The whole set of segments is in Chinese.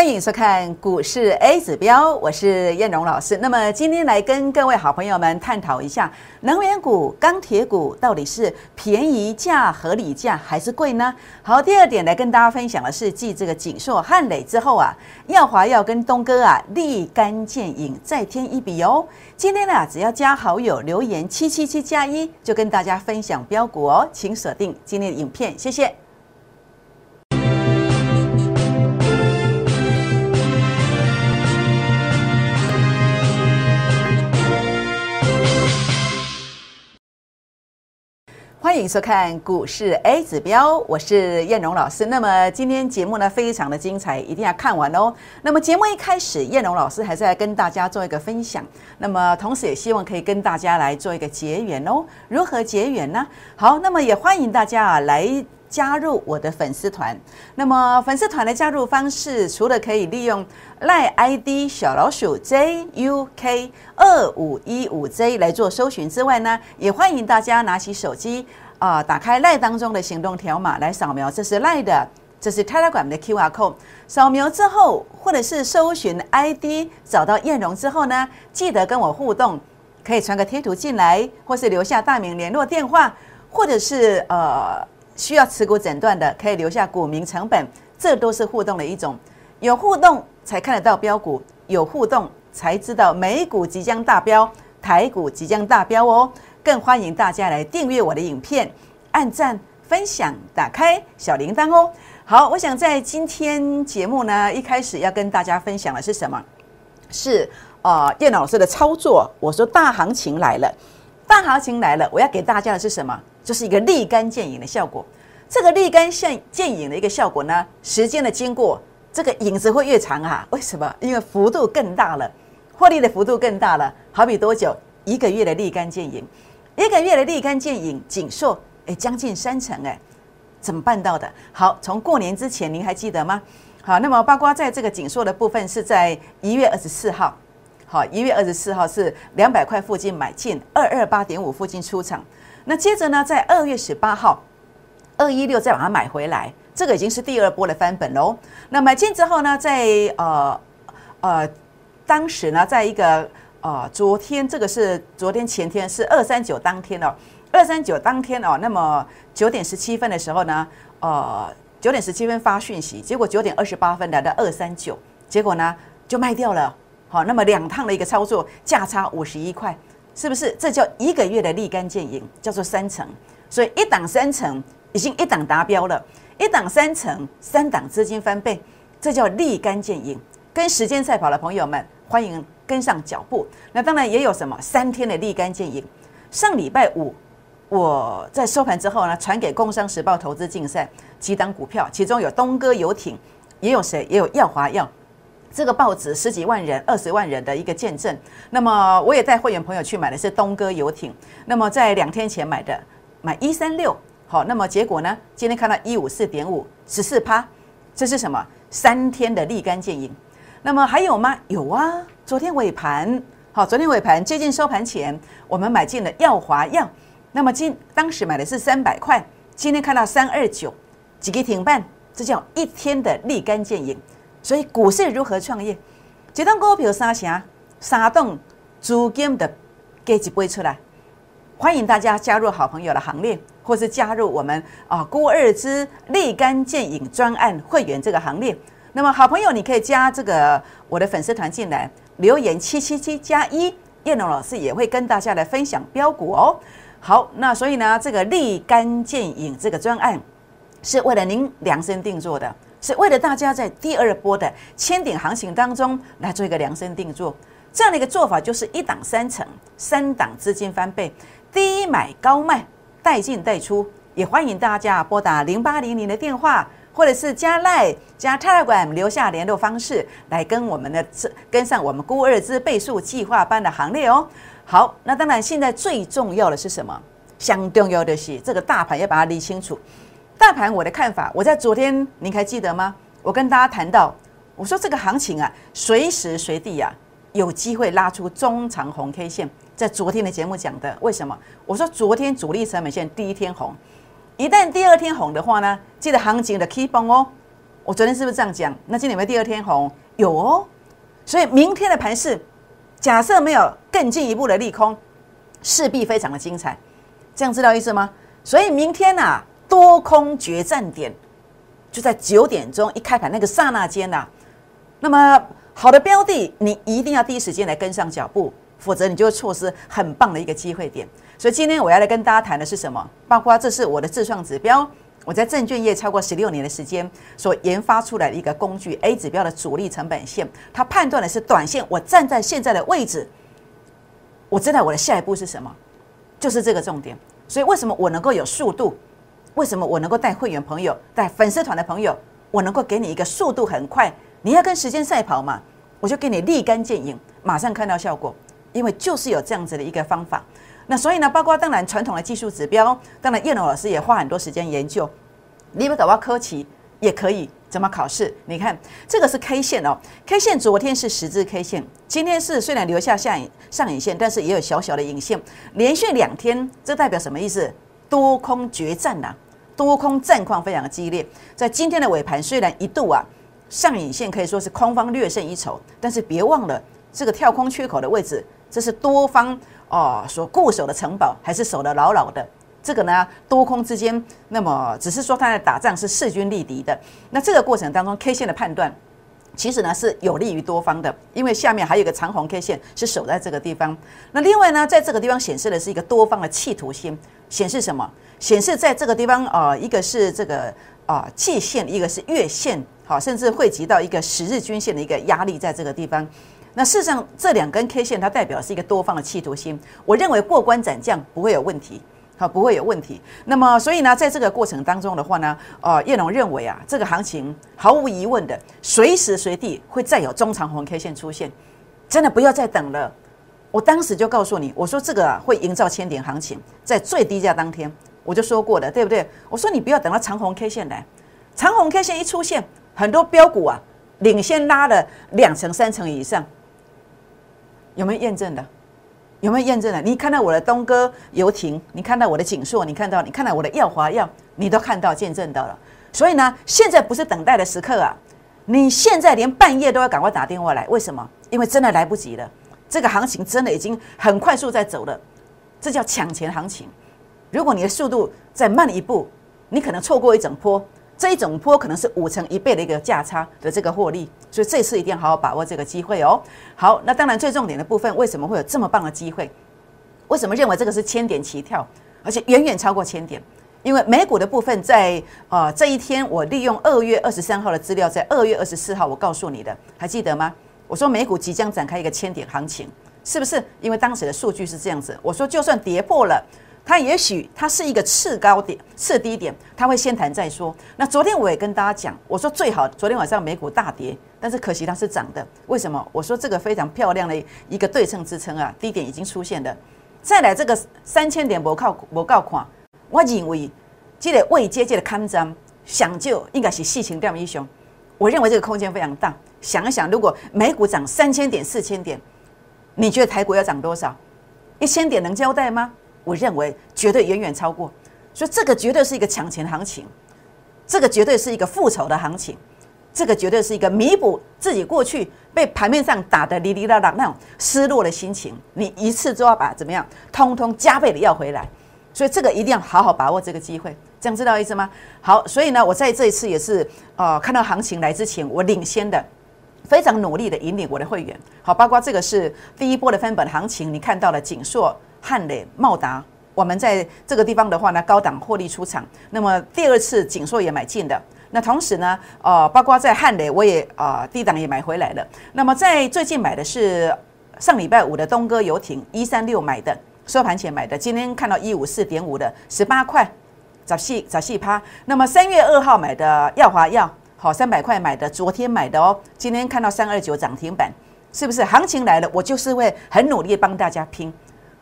欢迎收看股市 A 指标，我是燕荣老师。那么今天来跟各位好朋友们探讨一下，能源股、钢铁股到底是便宜价、合理价还是贵呢？好，第二点来跟大家分享的是，继这个锦硕、汉磊之后啊，耀华要跟东哥啊立竿见影，再添一笔哦。今天呢，只要加好友留言七七七加一，就跟大家分享标股哦，请锁定今天的影片，谢谢。欢迎收看股市 A 指标，我是燕荣老师。那么今天节目呢非常的精彩，一定要看完哦。那么节目一开始，燕荣老师还在跟大家做一个分享。那么同时也希望可以跟大家来做一个结缘哦。如何结缘呢？好，那么也欢迎大家啊来加入我的粉丝团。那么粉丝团的加入方式，除了可以利用赖 ID 小老鼠 JUK 二五一五 J 来做搜寻之外呢，也欢迎大家拿起手机啊，打开赖当中的行动条码来扫描，这是赖的，这是 Telegram 的 QR code。扫描之后，或者是搜寻 ID 找到燕荣之后呢，记得跟我互动，可以传个贴图进来，或是留下大名、联络电话，或者是呃需要持股诊断的，可以留下股民成本，这都是互动的一种，有互动。才看得到标股有互动，才知道美股即将大标，台股即将大标哦。更欢迎大家来订阅我的影片，按赞、分享、打开小铃铛哦。好，我想在今天节目呢，一开始要跟大家分享的是什么？是呃，电脑老师的操作。我说大行情来了，大行情来了，我要给大家的是什么？就是一个立竿见影的效果。这个立竿见见影的一个效果呢，时间的经过。这个影子会越长啊？为什么？因为幅度更大了，获利的幅度更大了。好比多久？一个月的立竿见影，一个月的立竿见影，紧缩哎，将近三成哎，怎么办到的？好，从过年之前您还记得吗？好，那么包括在这个紧缩的部分是在一月二十四号，好，一月二十四号是两百块附近买进，二二八点五附近出场。那接着呢，在二月十八号，二一六再把它买回来。这个已经是第二波的翻本喽。那买进之后呢，在呃呃，当时呢，在一个呃昨天，这个是昨天前天是二三九当天哦，二三九当天哦，那么九点十七分的时候呢，呃九点十七分发讯息，结果九点二十八分来到二三九，结果呢就卖掉了。好，那么两趟的一个操作价差五十一块，是不是？这叫一个月的立竿见影，叫做三成。所以一档三成已经一档达标了。一档三成，三档资金翻倍，这叫立竿见影。跟时间赛跑的朋友们，欢迎跟上脚步。那当然也有什么三天的立竿见影。上礼拜五，我在收盘之后呢，传给《工商时报》投资竞赛几档股票，其中有东哥游艇，也有谁？也有耀华药。这个报纸十几万人、二十万人的一个见证。那么我也带会员朋友去买的是东哥游艇。那么在两天前买的，买一三六。好，那么结果呢？今天看到一五四点五十四趴，这是什么？三天的立竿见影。那么还有吗？有啊，昨天尾盘，好，昨天尾盘接近收盘前，我们买进了耀华药。那么今当时买的是三百块，今天看到三二九，几个停半，这叫一天的立竿见影。所以股市如何创业？几档股票三成，三栋资金的给一杯出来，欢迎大家加入好朋友的行列。或是加入我们啊郭二之立竿见影专案会员这个行列，那么好朋友你可以加这个我的粉丝团进来留言七七七加一，叶龙老师也会跟大家来分享标股哦。好，那所以呢，这个立竿见影这个专案是为了您量身定做的，是为了大家在第二波的千点行情当中来做一个量身定做。这样的一个做法就是一档三成，三档资金翻倍，低买高卖。带进带出，也欢迎大家拨打零八零零的电话，或者是加赖加 Telegram 留下联络方式，来跟我们的跟上我们估二之倍数计划班的行列哦。好，那当然现在最重要的是什么？相重要的是这个大盘要把它理清楚。大盘我的看法，我在昨天您还记得吗？我跟大家谈到，我说这个行情啊，随时随地啊，有机会拉出中长红 K 线。在昨天的节目讲的，为什么？我说昨天主力成本线第一天红，一旦第二天红的话呢，记得行情的 keep on 哦，我昨天是不是这样讲？那今天有没有第二天红？有哦。所以明天的盘势，假设没有更进一步的利空，势必非常的精彩。这样知道意思吗？所以明天呐，多空决战点就在九点钟一开盘那个刹那间呐。那么好的标的，你一定要第一时间来跟上脚步，否则你就会错失很棒的一个机会点。所以今天我要来跟大家谈的是什么？包括这是我的自创指标，我在证券业超过十六年的时间所研发出来的一个工具 A 指标的主力成本线，它判断的是短线。我站在现在的位置，我知道我的下一步是什么，就是这个重点。所以为什么我能够有速度？为什么我能够带会员朋友、带粉丝团的朋友，我能够给你一个速度很快？你要跟时间赛跑嘛，我就给你立竿见影，马上看到效果，因为就是有这样子的一个方法。那所以呢，包括当然传统的技术指标，当然叶龙老师也花很多时间研究。你不搞到科奇也可以怎么考试？你看这个是 K 线哦，K 线昨天是十字 K 线，今天是虽然留下下影上影线，但是也有小小的影线，连续两天，这代表什么意思？多空决战呐，多空战况非常的激烈。在今天的尾盘，虽然一度啊上影线可以说是空方略胜一筹，但是别忘了这个跳空缺口的位置，这是多方。哦，所固守的城堡还是守得牢牢的。这个呢，多空之间，那么只是说他在打仗是势均力敌的。那这个过程当中，K 线的判断其实呢是有利于多方的，因为下面还有一个长红 K 线是守在这个地方。那另外呢，在这个地方显示的是一个多方的企图心，显示什么？显示在这个地方啊，一个是这个啊季线，一个是月线，好，甚至汇集到一个十日均线的一个压力在这个地方。那事实上，这两根 K 线它代表是一个多方的企图心。我认为过关斩将不会有问题，好，不会有问题。那么，所以呢，在这个过程当中的话呢，呃，叶龙认为啊，这个行情毫无疑问的，随时随地会再有中长红 K 线出现，真的不要再等了。我当时就告诉你，我说这个啊会营造千点行情，在最低价当天我就说过的，对不对？我说你不要等到长红 K 线来，长红 K 线一出现，很多标股啊领先拉了两成、三成以上。有没有验证的？有没有验证的？你看到我的东哥游艇，你看到我的锦硕，你看到你看到我的耀华耀，你都看到见证到了。所以呢，现在不是等待的时刻啊！你现在连半夜都要赶快打电话来，为什么？因为真的来不及了。这个行情真的已经很快速在走了，这叫抢钱行情。如果你的速度再慢一步，你可能错过一整波。这一整波可能是五成一倍的一个价差的这个获利，所以这次一定要好好把握这个机会哦。好，那当然最重点的部分，为什么会有这么棒的机会？为什么认为这个是千点起跳，而且远远超过千点？因为美股的部分在啊这一天，我利用二月二十三号的资料，在二月二十四号我告诉你的，还记得吗？我说美股即将展开一个千点行情，是不是？因为当时的数据是这样子，我说就算跌破了。它也许它是一个次高点、次低点，它会先谈再说。那昨天我也跟大家讲，我说最好昨天晚上美股大跌，但是可惜它是涨的。为什么？我说这个非常漂亮的一个对称支撑啊，低点已经出现了。再来这个三千点不靠不靠款，我认为这个未接这个看涨想就应该是细情这么一雄。我认为这个空间非常大。想一想，如果美股涨三千点、四千点，你觉得台股要涨多少？一千点能交代吗？我认为绝对远远超过，所以这个绝对是一个抢钱行情，这个绝对是一个复仇的行情，这个绝对是一个弥补自己过去被盘面上打的哩哩啦啦那种失落的心情，你一次都要把怎么样，通通加倍的要回来，所以这个一定要好好把握这个机会，这样知道意思吗？好，所以呢，我在这一次也是呃看到行情来之前，我领先的非常努力的引领我的会员，好，包括这个是第一波的分本行情，你看到了锦硕。汉磊、茂达，我们在这个地方的话呢，高档获利出场。那么第二次锦硕也买进的。那同时呢，呃，包括在汉磊，我也啊低档也买回来了。那么在最近买的是上礼拜五的东哥游艇一三六买的，收盘前买的。今天看到一五四点五的十八块，早细早细趴。那么三月二号买的耀华药，好三百块买的，昨天买的哦。今天看到三二九涨停板，是不是行情来了？我就是会很努力帮大家拼。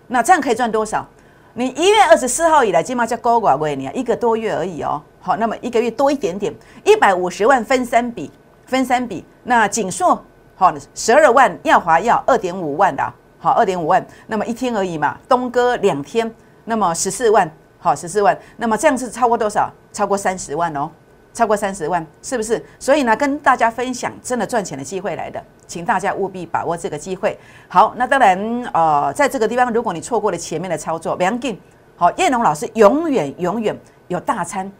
那这样可以赚多少？你一月二十四号以来，起码叫高寡贵，你一个多月而已哦。好，那么一个月多一点点，一百五十万分三笔，分三笔。那锦硕好，十二万，耀华要二点五万的，好，二点五万。那么一天而已嘛，东哥两天，那么十四万，好，十四万。那么这样是超过多少？超过三十万哦，超过三十万，是不是？所以呢，跟大家分享真的赚钱的机会来的，请大家务必把握这个机会。好，那当然，呃，在这个地方，如果你错过了前面的操作，梁进，好，叶龙老师永远永远有大餐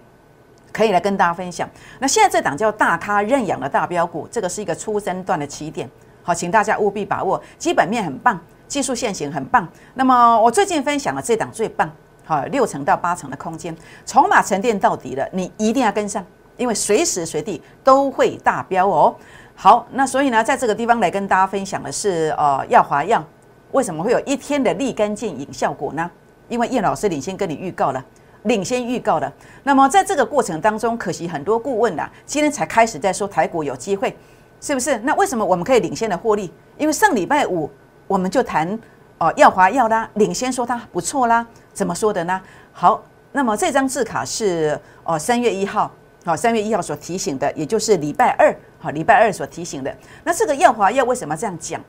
可以来跟大家分享。那现在这档叫大咖认养的大标股，这个是一个初升段的起点，好，请大家务必把握，基本面很棒，技术线型很棒。那么我最近分享了这档最棒，好，六成到八成的空间，筹码沉淀到底了，你一定要跟上。因为随时随地都会大飙哦。好，那所以呢，在这个地方来跟大家分享的是，呃，耀华药为什么会有一天的立竿见影效果呢？因为叶老师领先跟你预告了，领先预告了。那么在这个过程当中，可惜很多顾问呐，今天才开始在说台股有机会，是不是？那为什么我们可以领先的获利？因为上礼拜五我们就谈哦，耀华药啦，领先说它不错啦，怎么说的呢？好，那么这张字卡是哦，三月一号。好，三月一号所提醒的，也就是礼拜二，好，礼拜二所提醒的。那这个耀华要为什么这样讲？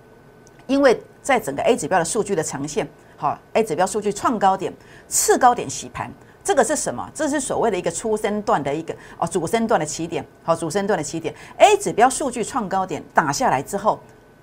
因为在整个 A 指标的数据的呈现，好，A 指标数据创高点、次高点洗盘，这个是什么？这是所谓的一个初升段的一个哦，主升段的起点，好，主升段的起点。A 指标数据创高点打下来之后，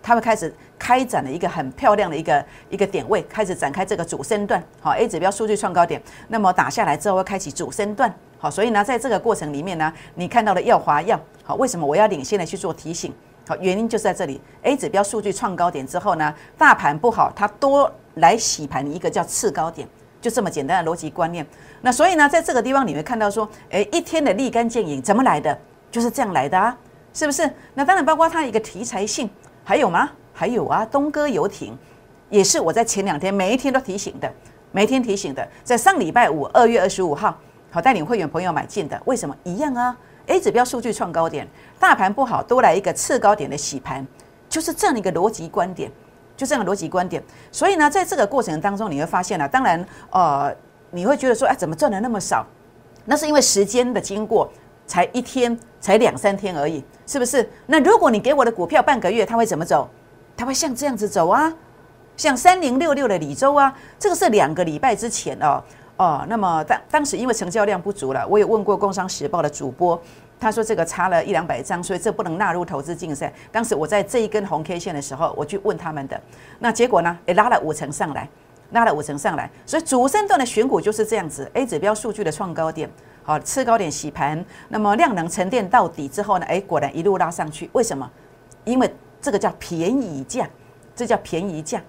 它会开始开展了一个很漂亮的一个一个点位，开始展开这个主升段。好，A 指标数据创高点，那么打下来之后会开启主升段。好，所以呢，在这个过程里面呢，你看到了耀华药，好，为什么我要领先的去做提醒？好，原因就是在这里，A 指标数据创高点之后呢，大盘不好，它多来洗盘一个叫次高点，就这么简单的逻辑观念。那所以呢，在这个地方你会看到说，诶，一天的立竿见影怎么来的？就是这样来的啊，是不是？那当然包括它一个题材性，还有吗？还有啊，东哥游艇也是我在前两天每一天都提醒的，每天提醒的，在上礼拜五二月二十五号。好，带领会员朋友买进的，为什么一样啊？A 指标数据创高点，大盘不好，多来一个次高点的洗盘，就是这样的一个逻辑观点，就这样的逻辑观点。所以呢，在这个过程当中，你会发现呢，当然，呃，你会觉得说，哎，怎么赚的那么少？那是因为时间的经过，才一天，才两三天而已，是不是？那如果你给我的股票半个月，它会怎么走？它会像这样子走啊，像三零六六的李州啊，这个是两个礼拜之前哦。哦，那么当当时因为成交量不足了，我也问过《工商时报》的主播，他说这个差了一两百张，所以这不能纳入投资竞赛。当时我在这一根红 K 线的时候，我去问他们的，那结果呢，也拉了五成上来，拉了五成上来。所以主升段的选股就是这样子，A 指标数据的创高点，好，次高点洗盘，那么量能沉淀到底之后呢，哎，果然一路拉上去。为什么？因为这个叫便宜价，这叫便宜价。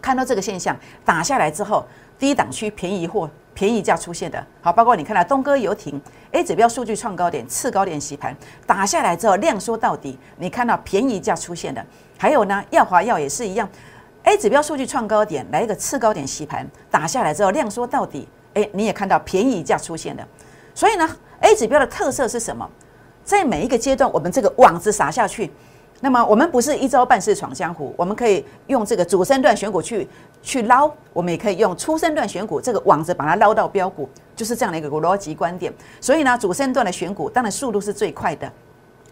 看到这个现象打下来之后。低档区便宜货、便宜价出现的，好，包括你看到东哥游艇 A 指标数据创高点、次高点洗盘打下来之后量缩到底，你看到便宜价出现的，还有呢，耀华药也是一样，A 指标数据创高点来一个次高点洗盘打下来之后量缩到底，哎，你也看到便宜价出现的，所以呢，A 指标的特色是什么？在每一个阶段，我们这个网子撒下去。那么我们不是一招半式闯江湖，我们可以用这个主升段选股去去捞，我们也可以用初升段选股这个网子把它捞到标股，就是这样的一个逻辑观点。所以呢，主升段的选股当然速度是最快的，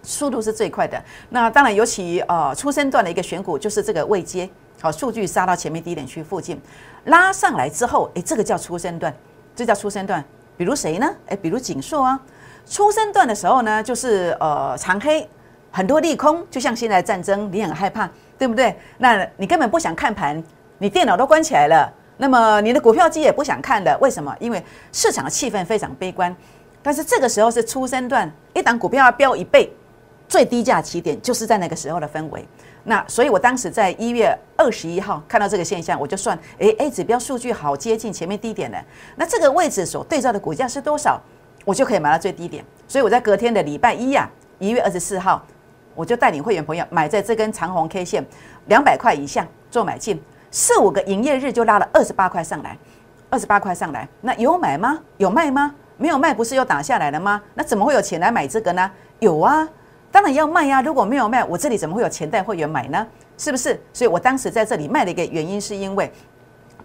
速度是最快的。那当然尤其呃初升段的一个选股就是这个位阶，好数据杀到前面低点区附近，拉上来之后，哎，这个叫初升段，这叫初升段。比如谁呢？哎，比如锦硕啊，初生段的时候呢，就是呃长黑。很多利空，就像现在战争，你很害怕，对不对？那你根本不想看盘，你电脑都关起来了，那么你的股票机也不想看的，为什么？因为市场的气氛非常悲观。但是这个时候是初生段，一档股票要飙一倍，最低价起点就是在那个时候的氛围。那所以我当时在一月二十一号看到这个现象，我就算，诶 a 指标数据好接近前面低点的，那这个位置所对照的股价是多少，我就可以买到最低点。所以我在隔天的礼拜一呀，一月二十四号。我就带领会员朋友买在这根长红 K 线两百块以下做买进，四五个营业日就拉了二十八块上来，二十八块上来，那有买吗？有卖吗？没有卖，不是又打下来了吗？那怎么会有钱来买这个呢？有啊，当然要卖呀。如果没有卖，我这里怎么会有钱带会员买呢？是不是？所以我当时在这里卖的一个原因，是因为，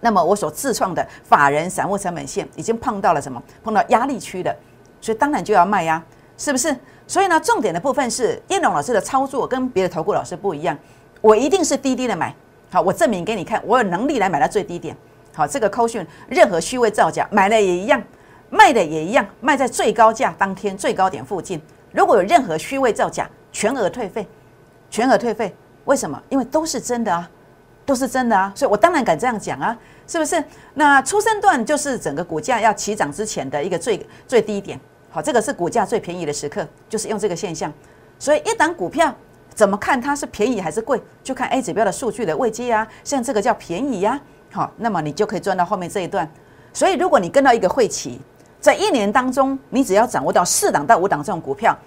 那么我所自创的法人散户成本线已经碰到了什么？碰到压力区了，所以当然就要卖呀，是不是？所以呢，重点的部分是燕龙老师的操作跟别的投顾老师不一样，我一定是低低的买，好，我证明给你看，我有能力来买到最低点，好，这个扣讯任何虚位造假买了也一样，卖的也一样，卖在最高价当天最高点附近。如果有任何虚伪造假，全额退费，全额退费。为什么？因为都是真的啊，都是真的啊，所以我当然敢这样讲啊，是不是？那出生段就是整个股价要起涨之前的一个最最低点，好，这个是股价最便宜的时刻，就是用这个现象。所以一档股票怎么看它是便宜还是贵，就看 A 指标的数据的位阶啊，像这个叫便宜呀，好，那么你就可以赚到后面这一段。所以如果你跟到一个会期，在一年当中，你只要掌握到四档到五档这种股票，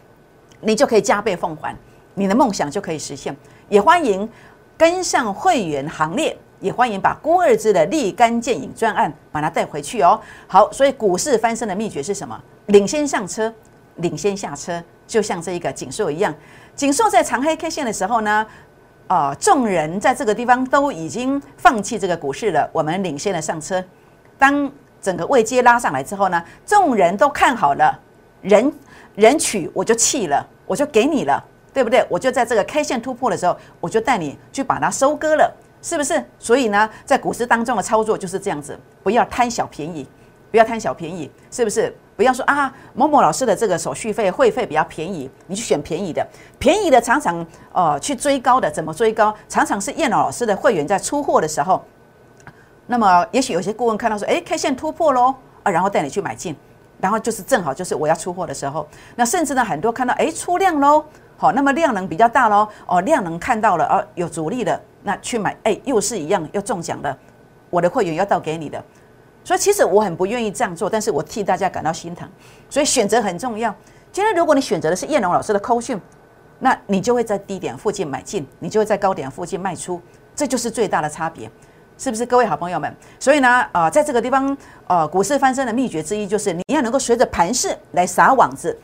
你就可以加倍奉还，你的梦想就可以实现。也欢迎跟上会员行列，也欢迎把郭二之的立竿见影专案把它带回去哦。好，所以股市翻身的秘诀是什么？领先上车，领先下车，就像这一个锦硕一样。锦硕在长黑 K 线的时候呢，啊，众人在这个地方都已经放弃这个股市了，我们领先的上车。当整个位阶拉上来之后呢，众人都看好了，人人取我就弃了，我就给你了。对不对？我就在这个 K 线突破的时候，我就带你去把它收割了，是不是？所以呢，在股市当中的操作就是这样子，不要贪小便宜，不要贪小便宜，是不是？不要说啊，某某老师的这个手续费会费比较便宜，你去选便宜的，便宜的常常呃去追高的，怎么追高？常常是燕老师的会员在出货的时候，那么也许有些顾问看到说，哎，K 线突破喽啊，然后带你去买进，然后就是正好就是我要出货的时候，那甚至呢很多看到哎出量喽。好，那么量能比较大喽，哦，量能看到了，哦，有主力的，那去买，哎，又是一样，又中奖了，我的会员要到给你的，所以其实我很不愿意这样做，但是我替大家感到心疼，所以选择很重要。今天如果你选择的是叶龙老师的扣讯，那你就会在低点附近买进，你就会在高点附近卖出，这就是最大的差别，是不是？各位好朋友们，所以呢，啊，在这个地方，呃，股市翻身的秘诀之一就是你要能够随着盘势来撒网子，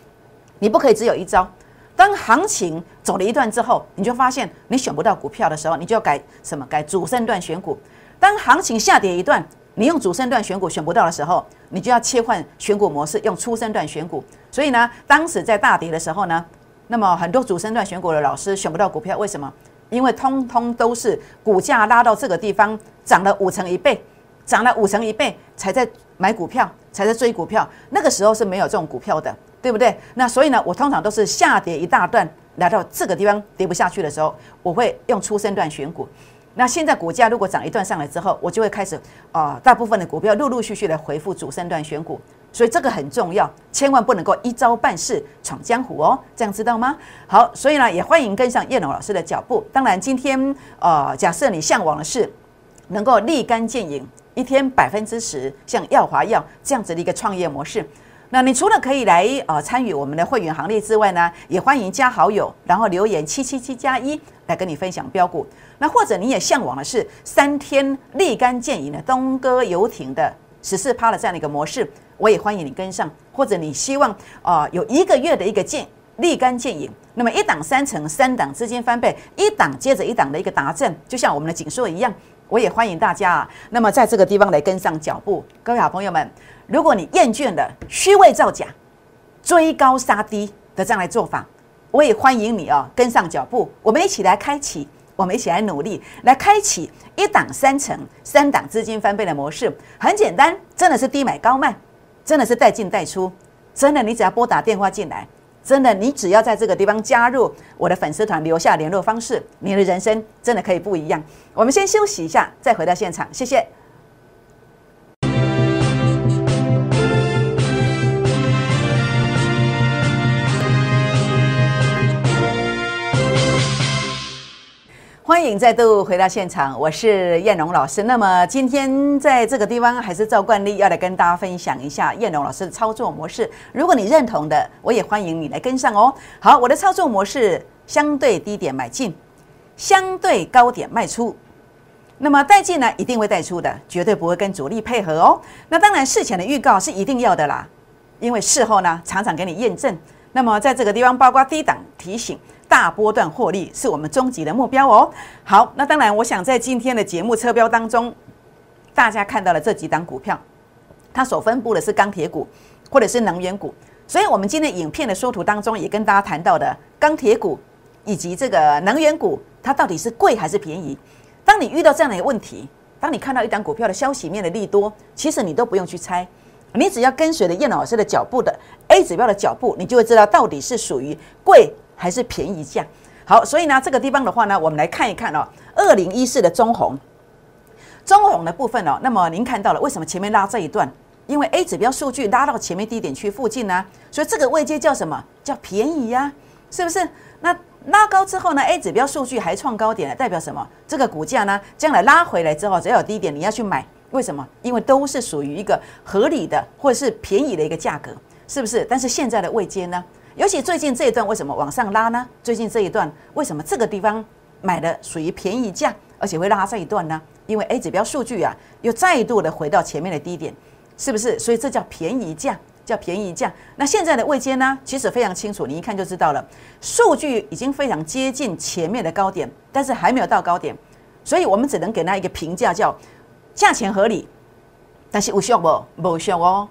你不可以只有一招。当行情走了一段之后，你就发现你选不到股票的时候，你就要改什么？改主升段选股。当行情下跌一段，你用主升段选股选不到的时候，你就要切换选股模式，用初升段选股。所以呢，当时在大跌的时候呢，那么很多主升段选股的老师选不到股票，为什么？因为通通都是股价拉到这个地方，涨了五成一倍，涨了五成一倍才在买股票，才在追股票。那个时候是没有这种股票的。对不对？那所以呢，我通常都是下跌一大段，来到这个地方跌不下去的时候，我会用出生段选股。那现在股价如果涨一段上来之后，我就会开始啊，大部分的股票陆陆续续的回复主升段选股。所以这个很重要，千万不能够一招半式闯江湖哦，这样知道吗？好，所以呢，也欢迎跟上叶龙老师的脚步。当然，今天呃，假设你向往的是能够立竿见影，一天百分之十，像耀华药这样子的一个创业模式。那你除了可以来呃参与我们的会员行列之外呢，也欢迎加好友，然后留言七七七加一来跟你分享标股。那或者你也向往的是三天立竿见影的东哥游艇的十四趴的这样的一个模式，我也欢迎你跟上。或者你希望啊有一个月的一个见立竿见影，那么一档三成，三档资金翻倍，一档接着一档的一个达阵，就像我们的锦硕一样，我也欢迎大家啊。那么在这个地方来跟上脚步，各位好朋友们。如果你厌倦了虚伪造假、追高杀低的这样来做法，我也欢迎你哦，跟上脚步，我们一起来开启，我们一起来努力，来开启一档三成、三档资金翻倍的模式。很简单，真的是低买高卖，真的是带进带出，真的你只要拨打电话进来，真的你只要在这个地方加入我的粉丝团，留下联络方式，你的人生真的可以不一样。我们先休息一下，再回到现场，谢谢。欢迎再度回到现场，我是燕荣老师。那么今天在这个地方，还是照惯例要来跟大家分享一下燕荣老师的操作模式。如果你认同的，我也欢迎你来跟上哦。好，我的操作模式相对低点买进，相对高点卖出。那么带进呢，一定会带出的，绝对不会跟主力配合哦。那当然事前的预告是一定要的啦，因为事后呢，常常给你验证。那么在这个地方，包括低档提醒。大波段获利是我们终极的目标哦。好，那当然，我想在今天的节目车标当中，大家看到了这几档股票，它所分布的是钢铁股或者是能源股。所以，我们今天影片的缩图当中也跟大家谈到的钢铁股以及这个能源股，它到底是贵还是便宜？当你遇到这样的一个问题，当你看到一档股票的消息面的利多，其实你都不用去猜，你只要跟随着叶老师的脚步的 A 指标的脚步，你就会知道到底是属于贵还是便宜价。好，所以呢，这个地方的话呢，我们来看一看哦，二零一四的中红，中红的部分哦，那么您看到了，为什么前面拉这一段？因为 A 指标数据拉到前面低点区附近呢，所以这个位阶叫什么？叫便宜呀，是不是？那拉高之后呢？A 指标数据还创高点，代表什么？这个股价呢，将来拉回来之后，只要有低点，你要去买，为什么？因为都是属于一个合理的或者是便宜的一个价格，是不是？但是现在的位阶呢？尤其最近这一段为什么往上拉呢？最近这一段为什么这个地方买的属于便宜价，而且会拉这一段呢？因为 A 指标数据啊，又再度的回到前面的低点，是不是？所以这叫便宜价，叫便宜价。那现在的位阶呢？其实非常清楚，你一看就知道了，数据已经非常接近前面的高点，但是还没有到高点，所以我们只能给它一个评价，叫价钱合理，但是有效不？无效哦，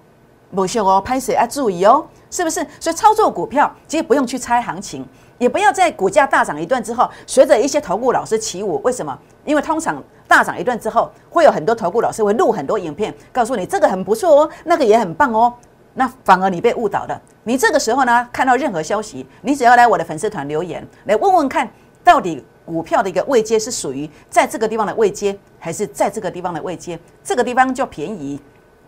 无效哦，拍谁要注意哦。是不是？所以操作股票其实不用去猜行情，也不要在股价大涨一段之后，随着一些投顾老师起舞。为什么？因为通常大涨一段之后，会有很多投顾老师会录很多影片，告诉你这个很不错哦，那个也很棒哦。那反而你被误导了。你这个时候呢，看到任何消息，你只要来我的粉丝团留言，来问问看，到底股票的一个位阶是属于在这个地方的位阶，还是在这个地方的位阶？这个地方就便宜，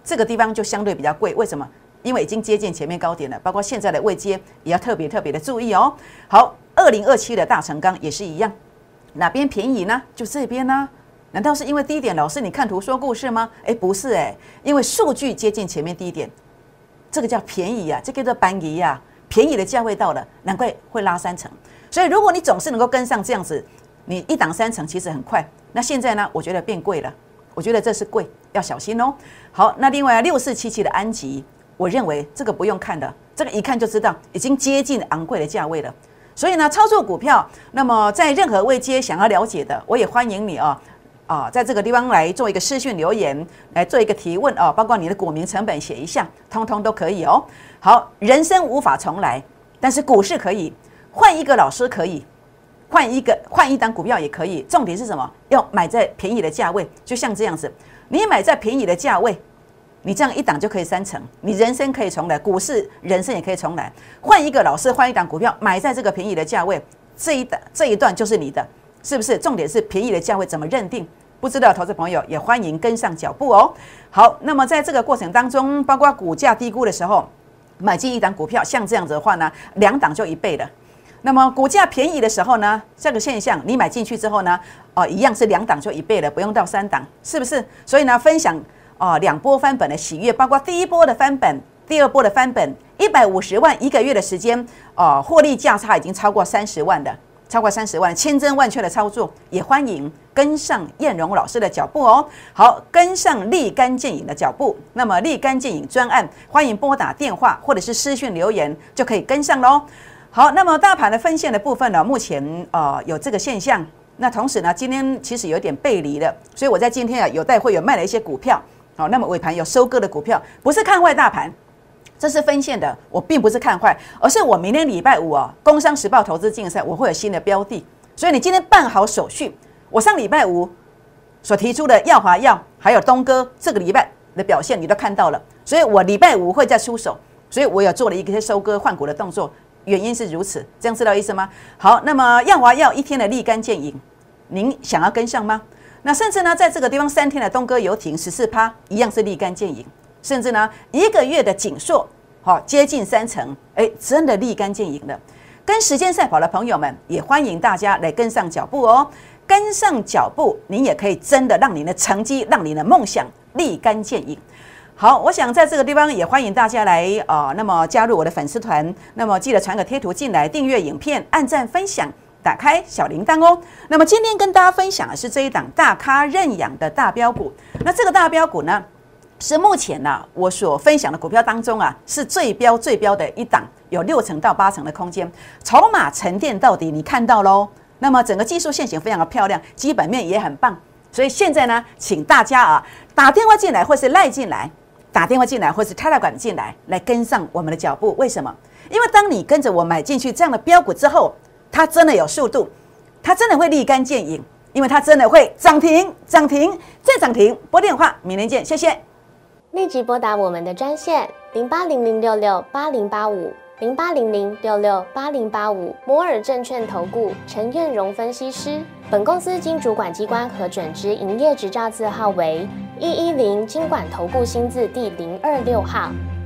这个地方就相对比较贵。为什么？因为已经接近前面高点了，包括现在的位阶也要特别特别的注意哦。好，二零二七的大成钢也是一样，哪边便宜呢？就这边呢？难道是因为低点？老师，你看图说故事吗？哎，不是哎，因为数据接近前面低点，这个叫便宜啊，这个叫搬移呀，便宜的价位到了，难怪会拉三成。所以如果你总是能够跟上这样子，你一档三成其实很快。那现在呢？我觉得变贵了，我觉得这是贵，要小心哦。好，那另外六四七七的安吉。我认为这个不用看的，这个一看就知道已经接近昂贵的价位了。所以呢，操作股票，那么在任何位阶想要了解的，我也欢迎你啊啊，在这个地方来做一个私讯留言，来做一个提问哦，包括你的股民成本写一下，通通都可以哦。好，人生无法重来，但是股市可以换一个老师，可以换一个换一单股票也可以。重点是什么？要买在便宜的价位，就像这样子，你买在便宜的价位。你这样一档就可以三成，你人生可以重来，股市人生也可以重来。换一个老师，换一档股票，买在这个便宜的价位，这一档这一段就是你的，是不是？重点是便宜的价位怎么认定？不知道投资朋友也欢迎跟上脚步哦。好，那么在这个过程当中，包括股价低估的时候，买进一档股票，像这样子的话呢，两档就一倍了。那么股价便宜的时候呢，这个现象你买进去之后呢，哦，一样是两档就一倍了，不用到三档，是不是？所以呢，分享。哦，两波翻本的喜悦，包括第一波的翻本，第二波的翻本，一百五十万一个月的时间，哦，获利价差已经超过三十万的，超过三十万，千真万确的操作，也欢迎跟上燕荣老师的脚步哦。好，跟上立竿见影的脚步，那么立竿见影专案，欢迎拨打电话或者是私讯留言就可以跟上喽。好，那么大盘的分线的部分呢，目前呃有这个现象，那同时呢，今天其实有点背离了，所以我在今天啊有带会员卖了一些股票。好，那么尾盘有收割的股票，不是看坏大盘，这是分线的。我并不是看坏，而是我明天礼拜五啊，工商时报投资竞赛我会有新的标的，所以你今天办好手续，我上礼拜五所提出的耀华药还有东哥这个礼拜的表现你都看到了，所以我礼拜五会再出手，所以我有做了一个收割换股的动作，原因是如此，这样知道意思吗？好，那么耀华药一天的立竿见影，您想要跟上吗？那甚至呢，在这个地方三天的东哥游艇十四趴，一样是立竿见影。甚至呢，一个月的锦硕，好接近三成，哎，真的立竿见影了。跟时间赛跑的朋友们，也欢迎大家来跟上脚步哦。跟上脚步，您也可以真的让您的成绩，让您的梦想立竿见影。好，我想在这个地方也欢迎大家来啊，那么加入我的粉丝团，那么记得传个贴图进来，订阅影片，按赞分享。打开小铃铛哦。那么今天跟大家分享的是这一档大咖认养的大标股。那这个大标股呢，是目前呢我所分享的股票当中啊，是最标最标的一档，有六成到八成的空间，筹码沉淀到底，你看到喽。那么整个技术线型非常的漂亮，基本面也很棒。所以现在呢，请大家啊打电话进来，或是赖进来，打电话进来，或是泰来管进来，来跟上我们的脚步。为什么？因为当你跟着我买进去这样的标股之后，它真的有速度，它真的会立竿见影，因为它真的会涨停、涨停再涨停。拨电话，明天见，谢谢。立即拨打我们的专线零八零零六六八零八五零八零零六六八零八五摩尔证券投顾陈彦荣分析师。本公司经主管机关核准之营业执照字号为一一零金管投顾新字第零二六号。